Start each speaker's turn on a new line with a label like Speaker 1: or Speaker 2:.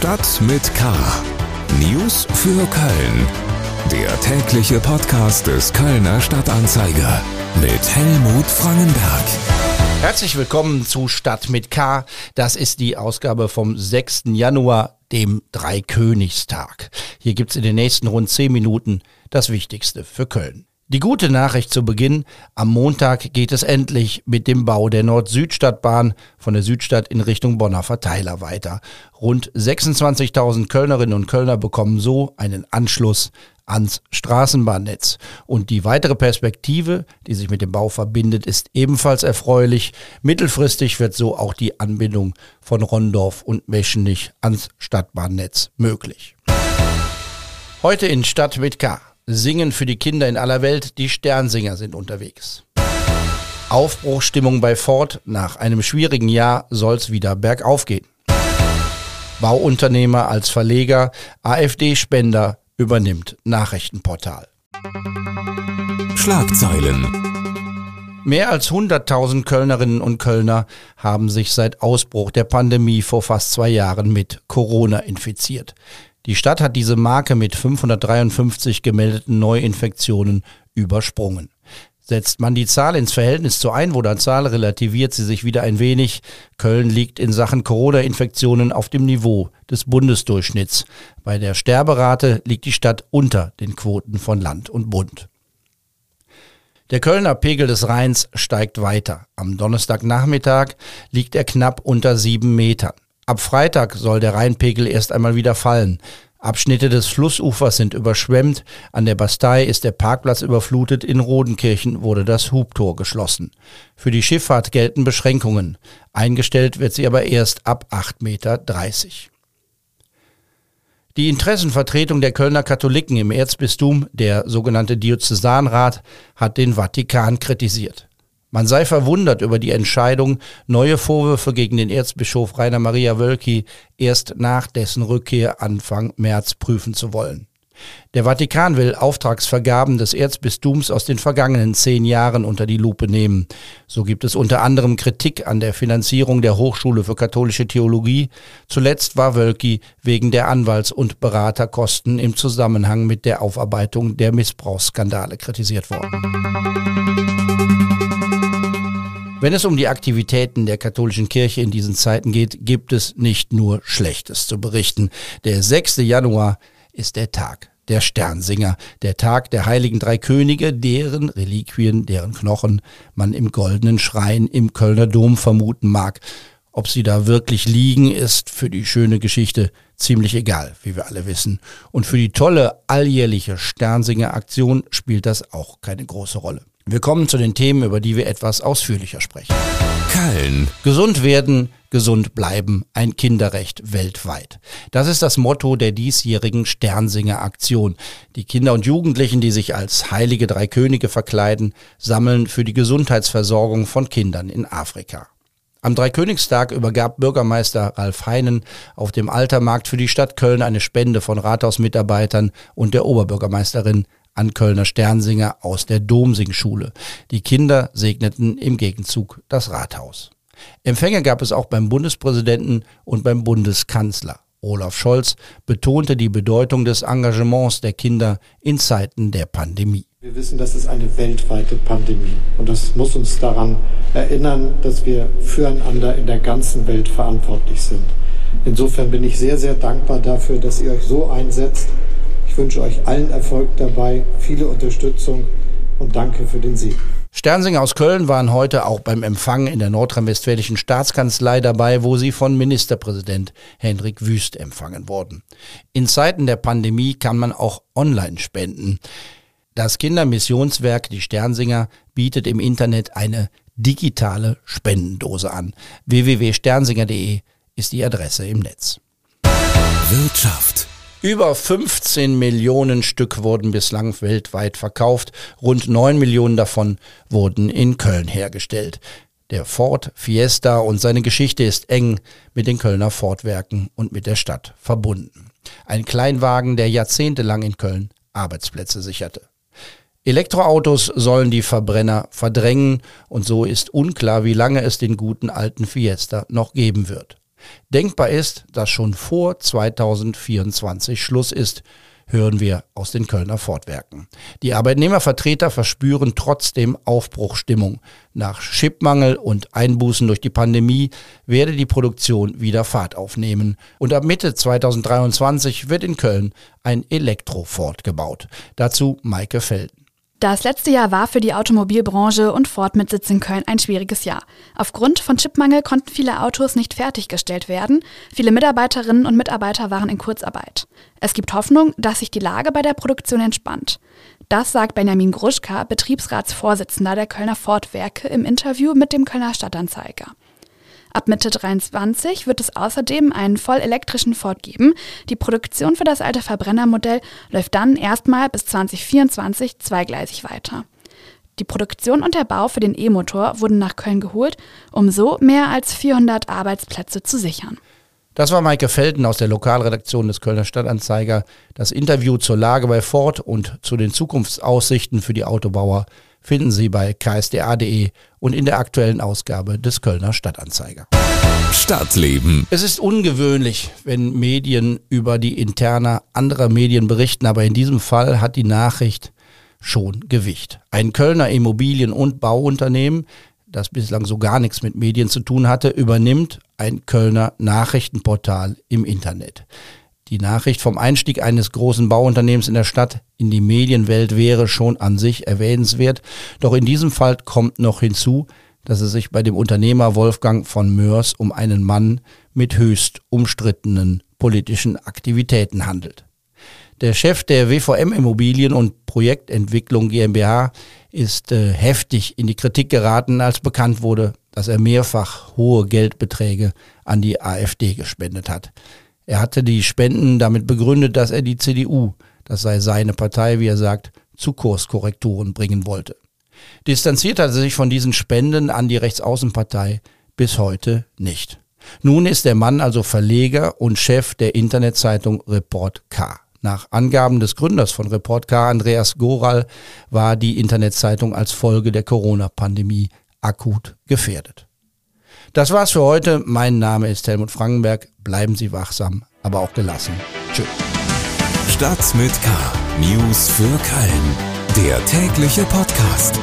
Speaker 1: Stadt mit K. News für Köln. Der tägliche Podcast des Kölner Stadtanzeiger mit Helmut Frangenberg.
Speaker 2: Herzlich willkommen zu Stadt mit K. Das ist die Ausgabe vom 6. Januar, dem Dreikönigstag. Hier gibt's in den nächsten rund 10 Minuten das Wichtigste für Köln. Die gute Nachricht zu Beginn, am Montag geht es endlich mit dem Bau der Nord-Süd-Stadtbahn von der Südstadt in Richtung Bonner Verteiler weiter. Rund 26.000 Kölnerinnen und Kölner bekommen so einen Anschluss ans Straßenbahnnetz. Und die weitere Perspektive, die sich mit dem Bau verbindet, ist ebenfalls erfreulich. Mittelfristig wird so auch die Anbindung von Rondorf und Meschenich ans Stadtbahnnetz möglich. Heute in Stadt mit K. Singen für die Kinder in aller Welt, die Sternsinger sind unterwegs. Aufbruchstimmung bei Ford, nach einem schwierigen Jahr soll's wieder bergauf gehen. Bauunternehmer als Verleger, AfD-Spender übernimmt Nachrichtenportal.
Speaker 1: Schlagzeilen.
Speaker 2: Mehr als 100.000 Kölnerinnen und Kölner haben sich seit Ausbruch der Pandemie vor fast zwei Jahren mit Corona infiziert. Die Stadt hat diese Marke mit 553 gemeldeten Neuinfektionen übersprungen. Setzt man die Zahl ins Verhältnis zur Einwohnerzahl, relativiert sie sich wieder ein wenig. Köln liegt in Sachen Corona-Infektionen auf dem Niveau des Bundesdurchschnitts. Bei der Sterberate liegt die Stadt unter den Quoten von Land und Bund. Der Kölner Pegel des Rheins steigt weiter. Am Donnerstagnachmittag liegt er knapp unter sieben Metern. Ab Freitag soll der Rheinpegel erst einmal wieder fallen. Abschnitte des Flussufers sind überschwemmt, an der Bastei ist der Parkplatz überflutet, in Rodenkirchen wurde das Hubtor geschlossen. Für die Schifffahrt gelten Beschränkungen. Eingestellt wird sie aber erst ab 8,30 Meter. Die Interessenvertretung der Kölner Katholiken im Erzbistum, der sogenannte Diözesanrat, hat den Vatikan kritisiert. Man sei verwundert über die Entscheidung, neue Vorwürfe gegen den Erzbischof Rainer Maria Wölki erst nach dessen Rückkehr Anfang März prüfen zu wollen. Der Vatikan will Auftragsvergaben des Erzbistums aus den vergangenen zehn Jahren unter die Lupe nehmen. So gibt es unter anderem Kritik an der Finanzierung der Hochschule für katholische Theologie. Zuletzt war Wölki wegen der Anwalts- und Beraterkosten im Zusammenhang mit der Aufarbeitung der Missbrauchsskandale kritisiert worden. Wenn es um die Aktivitäten der katholischen Kirche in diesen Zeiten geht, gibt es nicht nur Schlechtes zu berichten. Der 6. Januar ist der Tag der Sternsinger, der Tag der heiligen drei Könige, deren Reliquien, deren Knochen man im goldenen Schrein im Kölner Dom vermuten mag. Ob sie da wirklich liegen, ist für die schöne Geschichte ziemlich egal, wie wir alle wissen. Und für die tolle alljährliche Sternsinger-Aktion spielt das auch keine große Rolle. Wir kommen zu den Themen, über die wir etwas ausführlicher sprechen.
Speaker 1: Köln.
Speaker 2: Gesund werden, gesund bleiben, ein Kinderrecht weltweit. Das ist das Motto der diesjährigen Sternsinger Aktion. Die Kinder und Jugendlichen, die sich als heilige drei Könige verkleiden, sammeln für die Gesundheitsversorgung von Kindern in Afrika. Am Dreikönigstag übergab Bürgermeister Ralf Heinen auf dem Altermarkt für die Stadt Köln eine Spende von Rathausmitarbeitern und der Oberbürgermeisterin an Kölner Sternsinger aus der Domsingschule. Die Kinder segneten im Gegenzug das Rathaus. Empfänge gab es auch beim Bundespräsidenten und beim Bundeskanzler. Olaf Scholz betonte die Bedeutung des Engagements der Kinder in Zeiten der Pandemie.
Speaker 3: Wir wissen, das ist eine weltweite Pandemie und das muss uns daran erinnern, dass wir füreinander in der ganzen Welt verantwortlich sind. Insofern bin ich sehr, sehr dankbar dafür, dass ihr euch so einsetzt wünsche euch allen Erfolg dabei, viele Unterstützung und danke für den Sieg.
Speaker 2: Sternsinger aus Köln waren heute auch beim Empfang in der nordrhein-westfälischen Staatskanzlei dabei, wo sie von Ministerpräsident Hendrik Wüst empfangen wurden. In Zeiten der Pandemie kann man auch online spenden. Das Kindermissionswerk Die Sternsinger bietet im Internet eine digitale Spendendose an. www.sternsinger.de ist die Adresse im Netz.
Speaker 1: Wirtschaft.
Speaker 2: Über 15 Millionen Stück wurden bislang weltweit verkauft. Rund 9 Millionen davon wurden in Köln hergestellt. Der Ford Fiesta und seine Geschichte ist eng mit den Kölner Fordwerken und mit der Stadt verbunden. Ein Kleinwagen, der jahrzehntelang in Köln Arbeitsplätze sicherte. Elektroautos sollen die Verbrenner verdrängen und so ist unklar, wie lange es den guten alten Fiesta noch geben wird. Denkbar ist, dass schon vor 2024 Schluss ist, hören wir aus den Kölner Fortwerken. Die Arbeitnehmervertreter verspüren trotzdem Aufbruchstimmung. Nach Chipmangel und Einbußen durch die Pandemie werde die Produktion wieder Fahrt aufnehmen. Und ab Mitte 2023 wird in Köln ein Elektrofort gebaut. Dazu Maike Felden.
Speaker 4: Das letzte Jahr war für die Automobilbranche und Ford mit Sitz in Köln ein schwieriges Jahr. Aufgrund von Chipmangel konnten viele Autos nicht fertiggestellt werden. Viele Mitarbeiterinnen und Mitarbeiter waren in Kurzarbeit. Es gibt Hoffnung, dass sich die Lage bei der Produktion entspannt. Das sagt Benjamin Gruschka, Betriebsratsvorsitzender der Kölner Ford-Werke, im Interview mit dem Kölner Stadtanzeiger. Ab Mitte 23 wird es außerdem einen voll elektrischen Ford geben. Die Produktion für das alte Verbrennermodell läuft dann erstmal bis 2024 zweigleisig weiter. Die Produktion und der Bau für den E-Motor wurden nach Köln geholt, um so mehr als 400 Arbeitsplätze zu sichern.
Speaker 2: Das war Maike Felden aus der Lokalredaktion des Kölner Stadtanzeiger. Das Interview zur Lage bei Ford und zu den Zukunftsaussichten für die Autobauer finden Sie bei ksda.de und in der aktuellen Ausgabe des Kölner Stadtanzeiger.
Speaker 1: Stadtleben.
Speaker 2: Es ist ungewöhnlich, wenn Medien über die Interna anderer Medien berichten, aber in diesem Fall hat die Nachricht schon Gewicht. Ein Kölner Immobilien- und Bauunternehmen, das bislang so gar nichts mit Medien zu tun hatte, übernimmt ein Kölner Nachrichtenportal im Internet. Die Nachricht vom Einstieg eines großen Bauunternehmens in der Stadt in die Medienwelt wäre schon an sich erwähnenswert. Doch in diesem Fall kommt noch hinzu, dass es sich bei dem Unternehmer Wolfgang von Mörs um einen Mann mit höchst umstrittenen politischen Aktivitäten handelt. Der Chef der WVM Immobilien und Projektentwicklung GmbH ist äh, heftig in die Kritik geraten, als bekannt wurde, dass er mehrfach hohe Geldbeträge an die AfD gespendet hat. Er hatte die Spenden damit begründet, dass er die CDU, das sei seine Partei, wie er sagt, zu Kurskorrekturen bringen wollte. Distanziert hat er sich von diesen Spenden an die Rechtsaußenpartei bis heute nicht. Nun ist der Mann also Verleger und Chef der Internetzeitung Report K. Nach Angaben des Gründers von Report K, Andreas Goral, war die Internetzeitung als Folge der Corona-Pandemie akut gefährdet. Das war's für heute. Mein Name ist Helmut Frankenberg. Bleiben Sie wachsam, aber auch gelassen. Tschüss.
Speaker 1: Stadt mit K. News für Köln. Der tägliche Podcast.